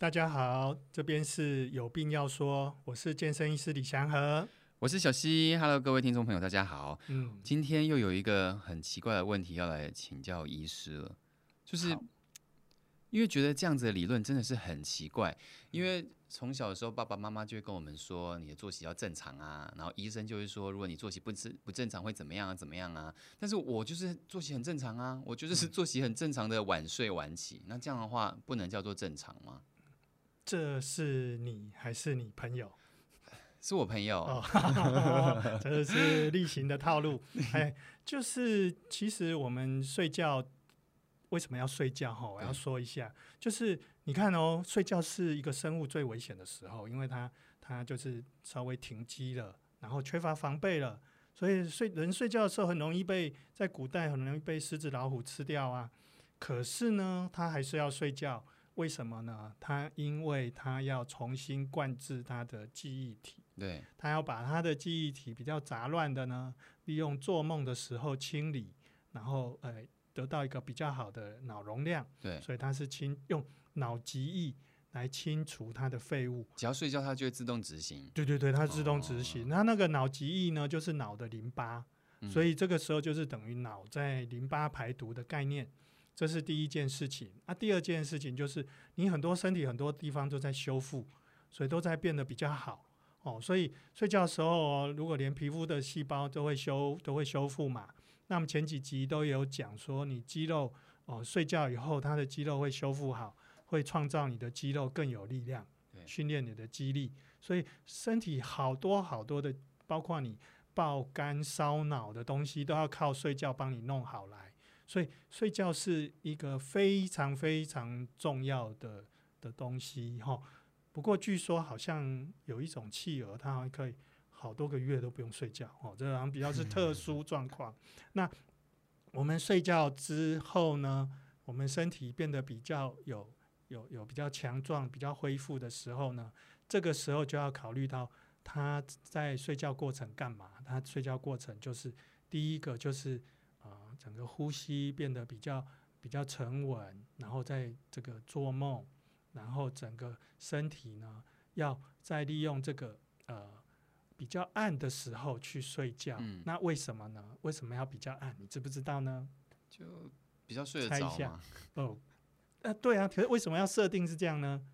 大家好，这边是有病要说，我是健身医师李祥和，我是小溪，Hello，各位听众朋友，大家好。嗯，今天又有一个很奇怪的问题要来请教医师了，就是因为觉得这样子的理论真的是很奇怪，因为从小的时候爸爸妈妈就会跟我们说，你的作息要正常啊，然后医生就会说，如果你作息不正不正常会怎么样啊，怎么样啊？但是我就是作息很正常啊，我就是作息很正常的晚睡晚起，那这样的话不能叫做正常吗？这是你还是你朋友？是我朋友。哦，这是例行的套路。哎，就是其实我们睡觉为什么要睡觉？哈，我要说一下，就是你看哦，睡觉是一个生物最危险的时候，因为它它就是稍微停机了，然后缺乏防备了，所以睡人睡觉的时候很容易被在古代很容易被狮子老虎吃掉啊。可是呢，它还是要睡觉。为什么呢？他因为他要重新灌制他的记忆体，对，他要把他的记忆体比较杂乱的呢，利用做梦的时候清理，然后呃得到一个比较好的脑容量，对，所以他是清用脑脊液来清除他的废物。只要睡觉，它就会自动执行。对对对，它自动执行。那、哦、那个脑脊液呢，就是脑的淋巴，嗯、所以这个时候就是等于脑在淋巴排毒的概念。这是第一件事情啊，第二件事情就是你很多身体很多地方都在修复，所以都在变得比较好哦。所以睡觉的时候哦，如果连皮肤的细胞都会修都会修复嘛，那么前几集都有讲说，你肌肉哦睡觉以后，它的肌肉会修复好，会创造你的肌肉更有力量，训练你的肌力。所以身体好多好多的，包括你爆肝烧脑的东西，都要靠睡觉帮你弄好来。所以睡觉是一个非常非常重要的的东西哈。不过据说好像有一种企鹅，它还可以好多个月都不用睡觉哦，这好像比较是特殊状况。那我们睡觉之后呢，我们身体变得比较有有有比较强壮、比较恢复的时候呢，这个时候就要考虑到他在睡觉过程干嘛？他睡觉过程就是第一个就是。啊，整个呼吸变得比较比较沉稳，然后在这个做梦，然后整个身体呢，要再利用这个呃比较暗的时候去睡觉。嗯。那为什么呢？为什么要比较暗？你知不知道呢？就比较睡得着嘛。猜一下。哦，呃，对啊。可是为什么要设定是这样呢？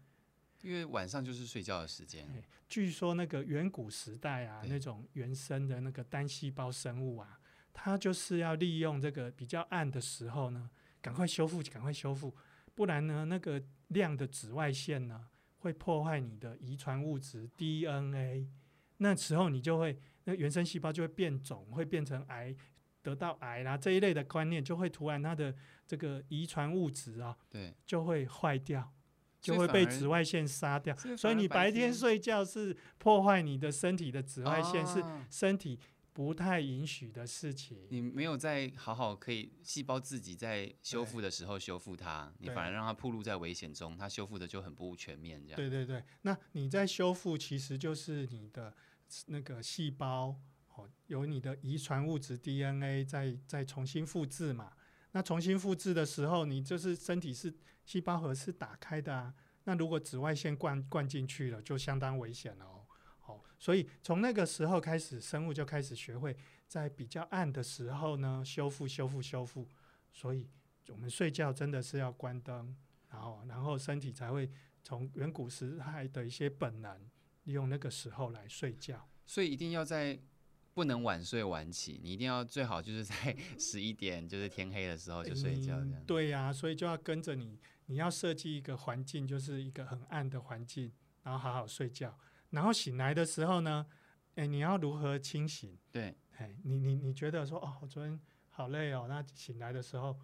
因为晚上就是睡觉的时间。据说那个远古时代啊，那种原生的那个单细胞生物啊。它就是要利用这个比较暗的时候呢，赶快修复，赶快修复，不然呢，那个亮的紫外线呢，会破坏你的遗传物质 DNA，那时候你就会，那原生细胞就会变肿，会变成癌，得到癌啦这一类的观念，就会突然它的这个遗传物质啊，对，就会坏掉，就会被紫外线杀掉，所以，所以你白天睡觉是破坏你的身体的紫外线，是身体。不太允许的事情，你没有在好好可以细胞自己在修复的时候修复它，你反而让它暴露在危险中，它修复的就很不全面。这样。对对对，那你在修复，其实就是你的那个细胞哦，有你的遗传物质 DNA 在在重新复制嘛。那重新复制的时候，你就是身体是细胞核是打开的啊。那如果紫外线灌灌进去了，就相当危险了哦。好，所以从那个时候开始，生物就开始学会在比较暗的时候呢，修复、修复、修复。所以我们睡觉真的是要关灯，然后，然后身体才会从远古时代的一些本能，利用那个时候来睡觉。所以一定要在不能晚睡晚起，你一定要最好就是在 十一点，就是天黑的时候就睡觉这样。嗯，对呀，所以就要跟着你，你要设计一个环境，就是一个很暗的环境，然后好好睡觉。然后醒来的时候呢，哎，你要如何清醒？对，哎，你你你觉得说哦，我昨天好累哦，那醒来的时候，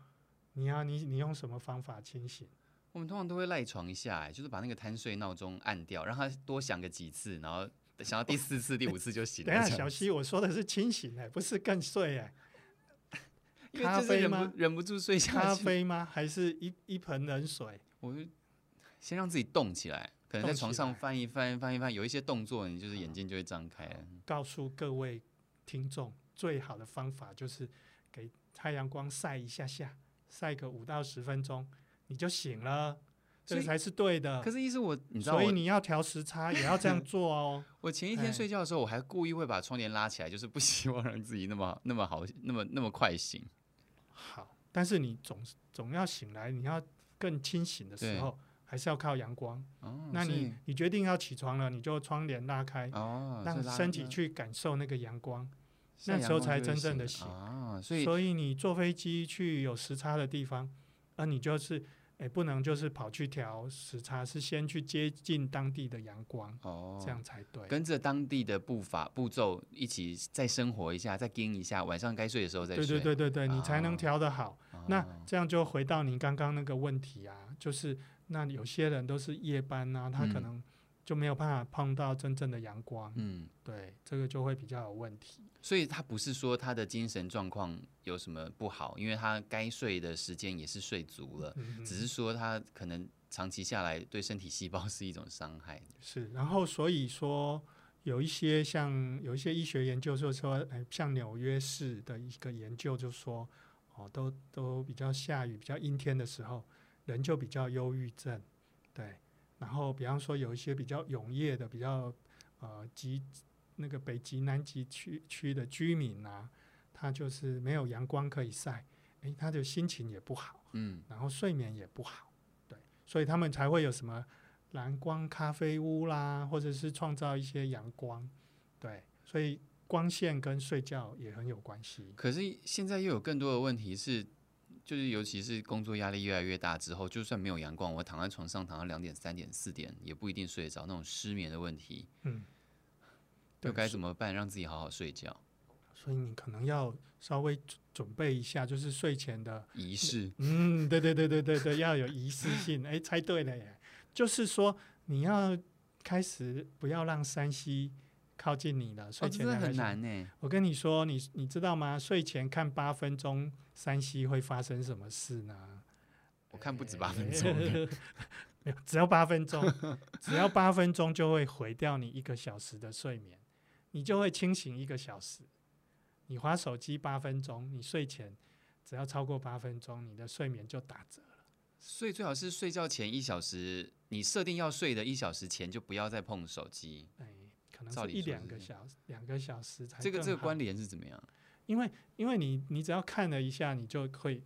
你要你你用什么方法清醒？我们通常都会赖床一下，哎，就是把那个贪睡闹钟按掉，让它多响个几次，然后想到第四次、第五次就醒了。等一下，小溪，我说的是清醒，哎，不是更睡，哎。咖啡吗？忍不住睡下去。咖啡吗？还是一一盆冷水？我就先让自己动起来。可能在床上翻一翻，翻一翻，有一些动作，你就是眼睛就会张开。告诉各位听众，最好的方法就是给太阳光晒一下下，晒个五到十分钟，你就醒了。这才是对的。可是意思我，你知道，所以你要调时差，也要这样做哦。我前一天睡觉的时候，我还故意会把窗帘拉起来，就是不希望让自己那么那么好，那么那么快醒。好，但是你总总要醒来，你要更清醒的时候，还是要靠阳光。哦，那你你决定要起床了，你就窗帘拉开，哦，让身体去感受那个阳光，那时候才真正的醒。啊，所以所以你坐飞机去有时差的地方，而你就是。哎，不能就是跑去调时差，是先去接近当地的阳光，哦，这样才对。跟着当地的步伐步骤一起再生活一下，再盯一下，晚上该睡的时候再睡。对对对对对，你才能调得好。哦、那这样就回到你刚刚那个问题啊，就是那有些人都是夜班啊，他可能就没有办法碰到真正的阳光。嗯，对，这个就会比较有问题。所以他不是说他的精神状况有什么不好，因为他该睡的时间也是睡足了，嗯、只是说他可能长期下来对身体细胞 是一种伤害。是，然后所以说有一些像有一些医学研究就说，哎，像纽约市的一个研究就说，哦，都都比较下雨、比较阴天的时候，人就比较忧郁症。对，然后比方说有一些比较永夜的、比较呃极。那个北极、南极区区的居民啊，他就是没有阳光可以晒，诶，他的心情也不好，嗯，然后睡眠也不好，对，所以他们才会有什么蓝光咖啡屋啦，或者是创造一些阳光，对，所以光线跟睡觉也很有关系。可是现在又有更多的问题是，就是尤其是工作压力越来越大之后，就算没有阳光，我躺在床上躺到两点、三点、四点，也不一定睡得着，那种失眠的问题，嗯。又该怎么办，让自己好好睡觉？所以你可能要稍微准备一下，就是睡前的仪式。嗯，对对对对对对，要有仪式性。哎，猜对了耶！就是说你要开始不要让 3C 靠近你了。睡前、哦、很难呢。我跟你说，你你知道吗？睡前看八分钟山西会发生什么事呢？我看不止八分钟。没有，只要八分钟，只要八分钟就会毁掉你一个小时的睡眠。你就会清醒一个小时，你划手机八分钟，你睡前只要超过八分钟，你的睡眠就打折了。所以最好是睡觉前一小时，你设定要睡的一小时前就不要再碰手机。哎，可能是一两个小时，两个小时才。这个这个关联是怎么样？因为因为你你只要看了一下，你就会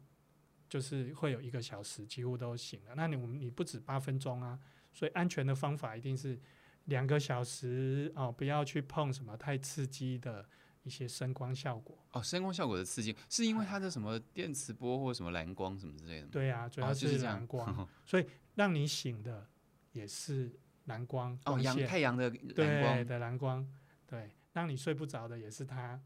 就是会有一个小时几乎都醒了。那你你不止八分钟啊，所以安全的方法一定是。两个小时哦，不要去碰什么太刺激的一些声光效果哦。声光效果的刺激是因为它的什么电磁波或什么蓝光什么之类的吗？对啊，主要是蓝光，哦、所以让你醒的也是蓝光哦，阳太阳的蓝光对的蓝光，对，让你睡不着的也是它，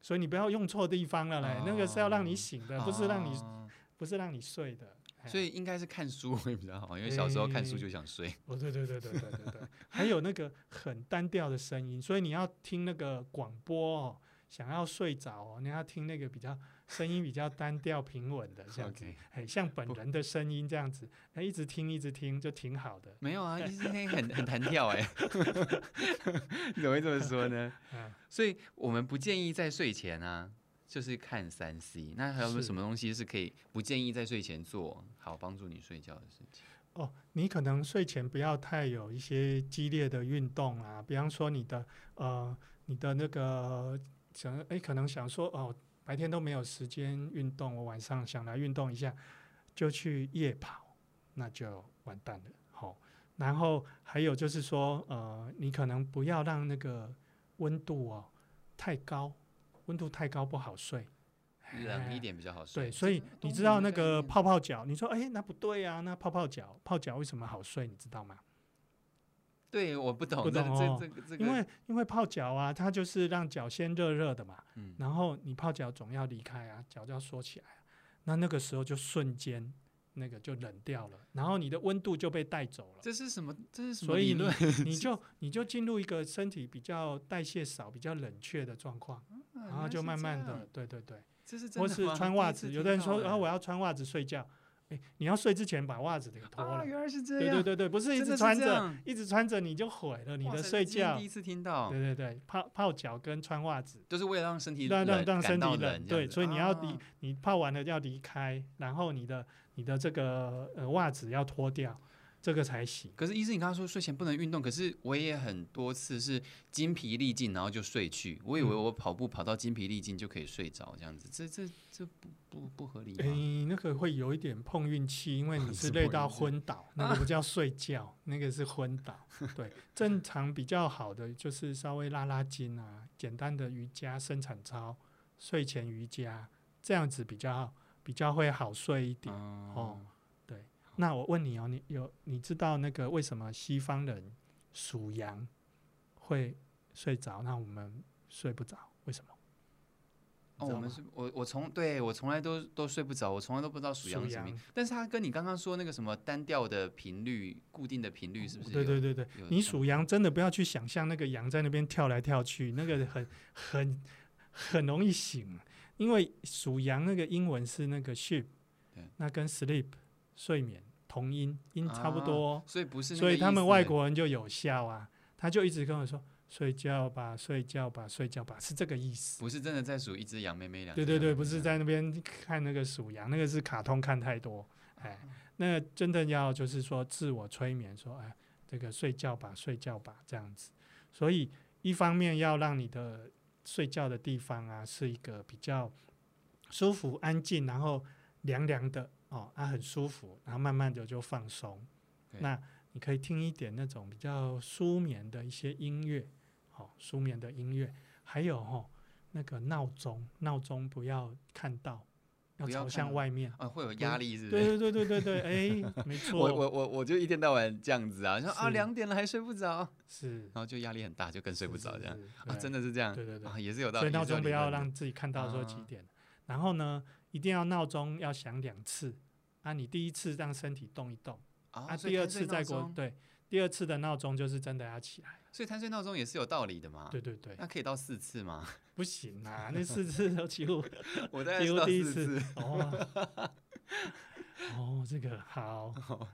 所以你不要用错地方了嘞，哦、那个是要让你醒的，不是让你、哦、不是让你睡的。所以应该是看书会比较好，因为小时候看书就想睡。哦，对对对对对对对，还有那个很单调的声音，所以你要听那个广播哦，想要睡着哦，你要听那个比较声音比较单调平稳的这样子，很，像本人的声音这样子，那，一直听一直听就挺好的。没有啊，一直听很很弹跳哎，怎么会这么说呢？所以我们不建议在睡前啊。就是看三 C，那还有没有什么东西是可以不建议在睡前做好帮助你睡觉的事情？哦，你可能睡前不要太有一些激烈的运动啊，比方说你的呃你的那个想哎，可能想说哦，白天都没有时间运动，我晚上想来运动一下，就去夜跑，那就完蛋了。好、哦，然后还有就是说呃，你可能不要让那个温度哦太高。温度太高不好睡，冷一点比较好睡。对，所以你知道那个泡泡脚，你说哎，那不对啊，那泡泡脚泡脚为什么好睡？你知道吗？对，我不懂，不懂哦。因为因为泡脚啊，它就是让脚先热热的嘛，嗯，然后你泡脚总要离开啊，脚就要缩起来，那那个时候就瞬间。那个就冷掉了，然后你的温度就被带走了。这是什么？这是什么理论？所 以你，就你就进入一个身体比较代谢少、比较冷却的状况，嗯、然后就慢慢的，对对对。这是或是穿袜子，有的人说，然后我要穿袜子睡觉。哎，你要睡之前把袜子给脱了。啊，原来是这样。对对对对，不是一直穿着，一直穿着你就毁了你的睡觉。第一次听到。对对对，泡泡脚跟穿袜子，就是为了让身体让让让身体冷。对，所以你要离你泡完了要离开，然后你的。你的这个呃袜子要脱掉，这个才行。可是医生，你刚刚说睡前不能运动，可是我也很多次是筋疲力尽，然后就睡去。我以为我跑步跑到筋疲力尽就可以睡着，这样子，这这这不不不合理。诶，那个会有一点碰运气，因为你 是累到昏倒，那个不叫睡觉，那个是昏倒。对，正常比较好的就是稍微拉拉筋啊，简单的瑜伽、伸展操、睡前瑜伽，这样子比较比较会好睡一点哦。那我问你哦，你有你知道那个为什么西方人属羊会睡着，那我们睡不着？为什么？哦，我们是我我从对我从来都都睡不着，我从来都不知道属羊是什么。但是它跟你刚刚说那个什么单调的频率、固定的频率是不是？对对对对，你属羊真的不要去想象那个羊在那边跳来跳去，那个很很很容易醒，因为属羊那个英文是那个 sheep，那跟 sleep。睡眠同音音差不多，所以不是，所以他们外国人就有效啊，他就一直跟我说睡觉吧，睡觉吧，睡觉吧，是这个意思。不是真的在数一只羊，妹妹两。对对对，不是在那边看那个数羊，那个是卡通看太多，哎，那真的要就是说自我催眠，说哎，这个睡觉吧，睡觉吧，这样子。所以一方面要让你的睡觉的地方啊是一个比较舒服、安静，然后凉凉的。哦，它、啊、很舒服，然后慢慢的就放松。那你可以听一点那种比较舒眠的一些音乐，哦，舒眠的音乐，还有哦，那个闹钟，闹钟不要看到，要朝向外面，啊，会有压力，是是？对对对对对对，哎，没 错。我我我我就一天到晚这样子啊，说啊两点了还睡不着，是，然后就压力很大，就更睡不着这样啊，真的是这样，对对对，啊，也是有道理。所以闹钟不要让自己看到说几点，啊、然后呢，一定要闹钟要响两次。啊，你第一次让身体动一动，哦、啊，第二次再过，对，第二次的闹钟就是真的要起来。所以贪睡闹钟也是有道理的嘛。对对对。那可以到四次吗？不行啊，那四次都几乎，我几乎第一次。哦，哦，这个好。哦、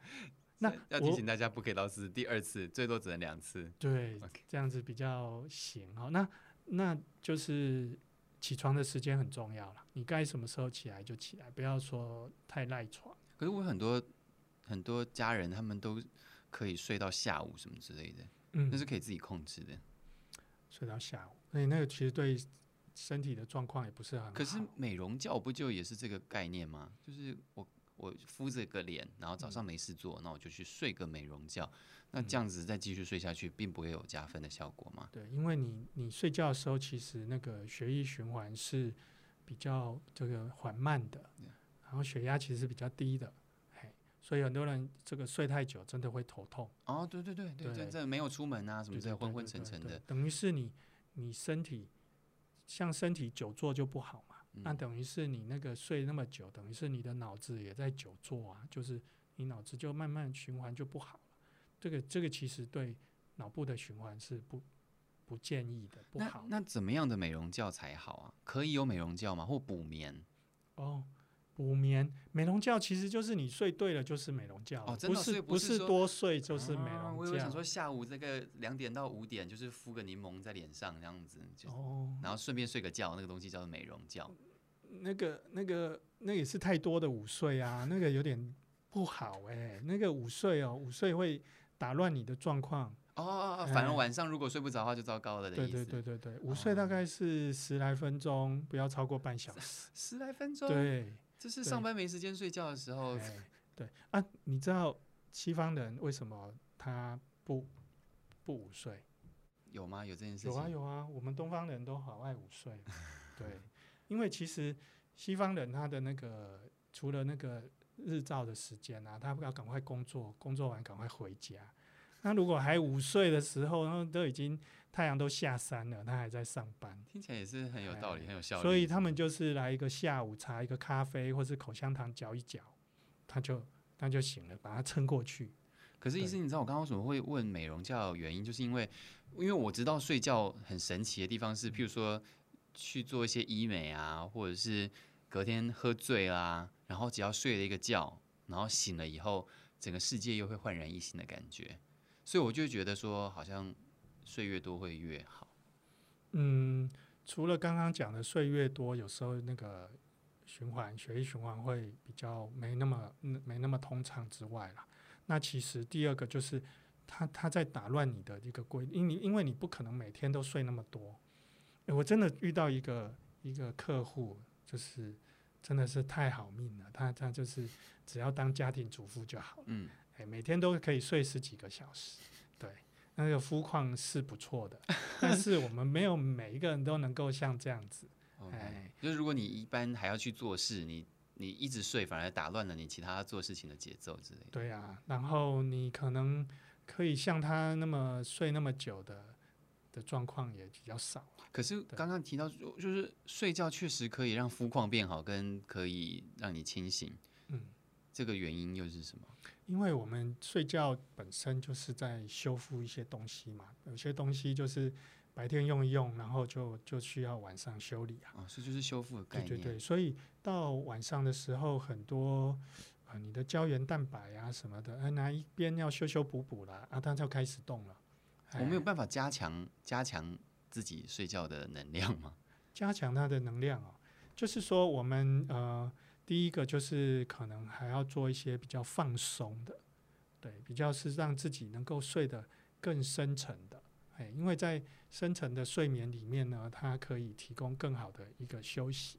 那要提醒大家，不可以到四次，第二次最多只能两次。对.这样子比较行。哦，那那就是。起床的时间很重要了，你该什么时候起来就起来，不要说太赖床。可是我很多很多家人，他们都可以睡到下午什么之类的，嗯，那是可以自己控制的。睡到下午，所以那个其实对身体的状况也不是很好。可是美容觉不就也是这个概念吗？就是我我敷着个脸，然后早上没事做，那、嗯、我就去睡个美容觉。那这样子再继续睡下去，并不会有加分的效果吗？对，因为你你睡觉的时候，其实那个血液循环是比较这个缓慢的，然后血压其实是比较低的，嘿，所以很多人这个睡太久，真的会头痛。哦，对对对对，这没有出门啊，什么这昏昏沉沉的，等于是你你身体像身体久坐就不好嘛，那等于是你那个睡那么久，等于是你的脑子也在久坐啊，就是你脑子就慢慢循环就不好。这个这个其实对脑部的循环是不不建议的，不好。那，那怎么样的美容觉才好啊？可以有美容觉吗？或补眠？哦，补眠，美容觉其实就是你睡对了就是美容觉哦，真的不是不是多睡就是美容觉。我有想说下午这个两点到五点就是敷个柠檬在脸上这样子，哦，然后顺便睡个觉，那个东西叫做美容觉。那个那个那也是太多的午睡啊，那个有点不好哎、欸，那个午睡哦，午睡会。打乱你的状况哦，反而晚上如果睡不着的话就糟糕了的意思。对对对对对，午睡大概是十来分钟，不要超过半小时。十来分钟？对，这是上班没时间睡觉的时候。对啊，你知道西方人为什么他不不午睡？有吗？有这件事情？有啊有啊，我们东方人都好爱午睡。对，因为其实西方人他的那个除了那个。日照的时间啊，他要赶快工作，工作完赶快回家。那如果还午睡的时候，然后都已经太阳都下山了，他还在上班，听起来也是很有道理，很有效率。所以他们就是来一个下午茶，一个咖啡，或是口香糖嚼一嚼，他就他就醒了，把它撑过去。可是医生，你知道我刚刚为什么会问美容觉的原因，就是因为因为我知道睡觉很神奇的地方是，譬如说去做一些医美啊，或者是。隔天喝醉啦、啊，然后只要睡了一个觉，然后醒了以后，整个世界又会焕然一新的感觉，所以我就觉得说，好像睡越多会越好。嗯，除了刚刚讲的睡越多，有时候那个循环血液循环会比较没那么没那么通畅之外啦，那其实第二个就是他他在打乱你的一个规，因你因为你不可能每天都睡那么多。我真的遇到一个一个客户，就是真的是太好命了，他他就是只要当家庭主妇就好了，嗯，哎，每天都可以睡十几个小时，对，那个肤况是不错的，但是我们没有每一个人都能够像这样子，哎，就是如果你一般还要去做事，你。你一直睡，反而打乱了你其他做事情的节奏之类的。对啊，然后你可能可以像他那么睡那么久的的状况也比较少。可是刚刚提到，就是睡觉确实可以让肤况变好，跟可以让你清醒。嗯，这个原因又是什么？因为我们睡觉本身就是在修复一些东西嘛，有些东西就是。白天用一用，然后就就需要晚上修理啊。哦，这就是修复的概念。对对对，所以到晚上的时候，很多啊、呃，你的胶原蛋白啊什么的，哎，哪一边要修修补补了啊，它就开始动了。我没有办法加强加强自己睡觉的能量吗？加强它的能量哦，就是说我们呃，第一个就是可能还要做一些比较放松的，对，比较是让自己能够睡得更深沉的。哎，因为在深层的睡眠里面呢，它可以提供更好的一个休息。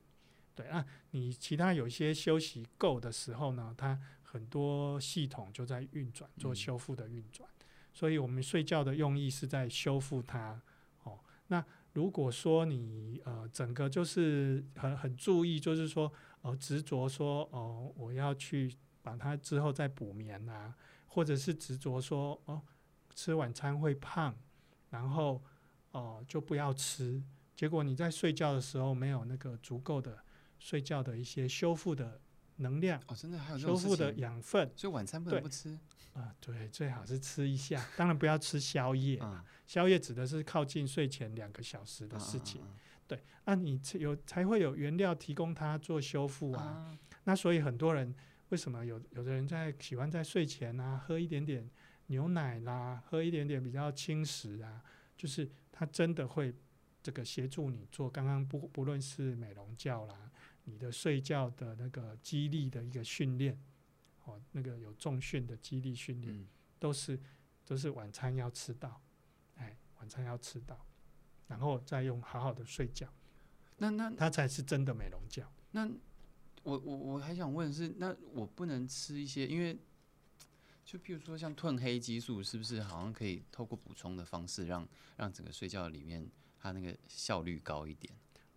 对啊，你其他有一些休息够的时候呢，它很多系统就在运转，做修复的运转。嗯。所以我们睡觉的用意是在修复它。哦，那如果说你呃整个就是很很注意，就是说呃执着说哦，我要去把它之后再补眠啊，或者是执着说哦，吃晚餐会胖。然后，哦、就不要吃。结果你在睡觉的时候没有那个足够的睡觉的一些修复的能量。哦，真的还有修复的养分。所以晚餐不能不吃。啊、呃，对，最好是吃一下。当然不要吃宵夜。嗯、宵夜指的是靠近睡前两个小时的事情。嗯嗯嗯、对，那、啊、你有才会有原料提供它做修复啊。啊那所以很多人为什么有有的人在喜欢在睡前啊喝一点点。牛奶啦，喝一点点比较轻食啊，就是它真的会这个协助你做刚刚不不论是美容觉啦，你的睡觉的那个肌力的一个训练，哦，那个有重训的肌力训练，嗯、都是都是晚餐要吃到，哎，晚餐要吃到，然后再用好好的睡觉，那那它才是真的美容觉。那我我我还想问的是，那我不能吃一些，因为。就譬如说，像褪黑激素，是不是好像可以透过补充的方式让，让让整个睡觉里面它那个效率高一点？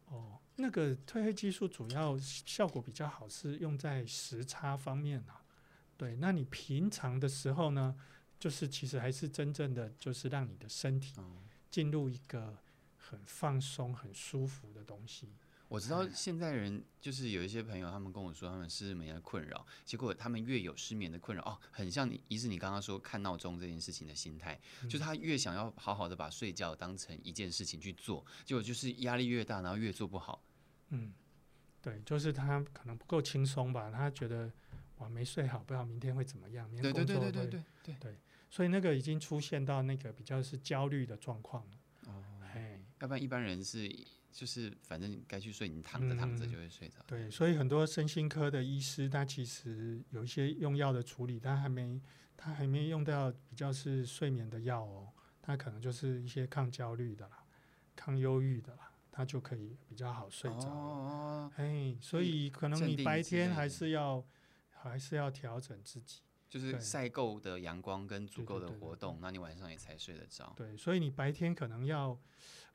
哦，那个褪黑激素主要效果比较好，是用在时差方面啊。对，那你平常的时候呢，就是其实还是真正的就是让你的身体进入一个很放松、很舒服的东西。我知道现在人就是有一些朋友，他们跟我说他们失眠的困扰，结果他们越有失眠的困扰哦，很像你，一是你刚刚说看闹钟这件事情的心态，嗯、就是他越想要好好的把睡觉当成一件事情去做，结果就是压力越大，然后越做不好。嗯，对，就是他可能不够轻松吧，他觉得哇没睡好，不知道明天会怎么样，明天工作会，对对对对对对对，所以那个已经出现到那个比较是焦虑的状况了。哦，哎，要不然一般人是。就是反正该去睡，你躺着躺着就会睡着。嗯。对，所以很多身心科的医师，他其实有一些用药的处理，他还没他还没用到比较是睡眠的药哦，他可能就是一些抗焦虑的啦、抗忧郁的啦，他就可以比较好睡着。哦，哎，所以可能你白天还是要还是要调整自己，就是晒够的阳光跟足够的活动，那你晚上也才睡得着。对，所以你白天可能要。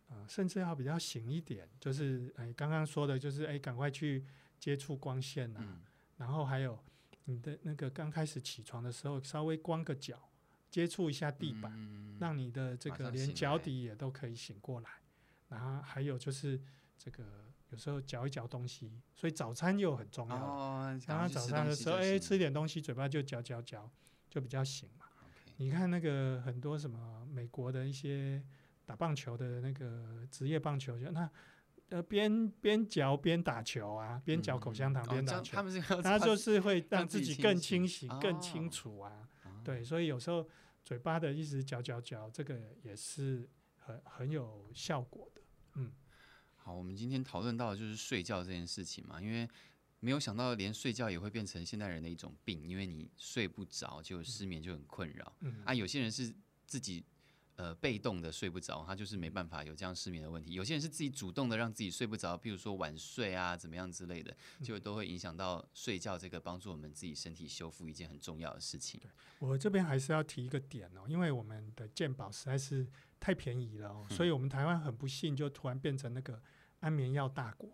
呃、甚至要比较醒一点，就是哎，刚刚说的，就是哎，赶快去接触光线啊，嗯、然后还有你的那个刚开始起床的时候，稍微光个脚，接触一下地板，嗯、让你的这个连脚底也都可以醒过来。然后还有就是这个有时候嚼一嚼东西，所以早餐又很重要。哦，刚刚早上的时候，哎，吃一点东西，嘴巴就嚼嚼嚼，就比较醒嘛。Okay 你看那个很多什么美国的一些。打棒球的那个职业棒球就那呃边边嚼边打球啊，边嚼口香糖边打球，他就是会让自己更清醒、更清楚啊。对，所以有时候嘴巴的一直嚼嚼嚼，这个也是很很有效果的。嗯，好，我们今天讨论到的就是睡觉这件事情嘛，因为没有想到连睡觉也会变成现代人的一种病，因为你睡不着就失眠就很困扰。嗯。啊，有些人是自己呃被动的睡不着，他就是没办法有这样失眠的问题。有些人是自己主动的让自己睡不着，比如说晚睡啊，怎么样之类的，就都会影响到睡觉这个帮助我们自己身体修复一件很重要的事情。对，我这边还是要提一个点哦，因为我们的健保实在是太便宜了哦，所以我们台湾很不幸就突然变成那个安眠药大国。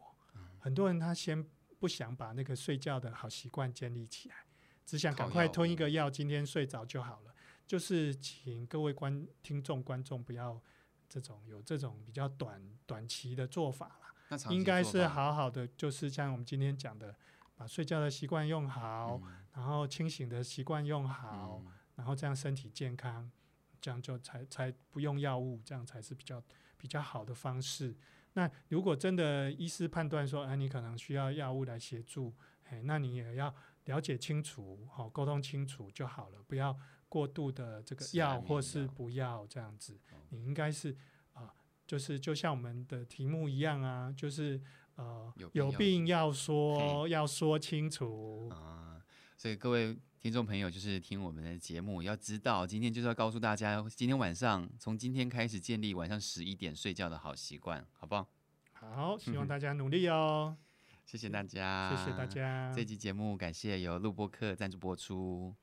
很多人他先不想把那个睡觉的好习惯建立起来，只想赶快吞一个药，今天睡着就好了。就是请各位观听众观众不要这种有这种比较短短期的做法啦，应该是好好的，就是像我们今天讲的，把睡觉的习惯用好，嗯、然后清醒的习惯用好，嗯、然后这样身体健康，这样就才才不用药物，这样才是比较比较好的方式。那如果真的医师判断说，哎，你可能需要药物来协助，哎，那你也要了解清楚，好，沟通清楚就好了，不要过度的这个要或是不要这样子。你应该是啊、呃，就是就像我们的题目一样啊，就是呃，有病要说，要说清楚啊。所以各位听众朋友，就是听我们的节目，要知道今天就是要告诉大家，今天晚上从今天开始建立晚上十一点睡觉的好习惯，好不好？好，希望大家努力哦。谢谢大家，谢谢大家。这期节目感谢由录播客赞助播出。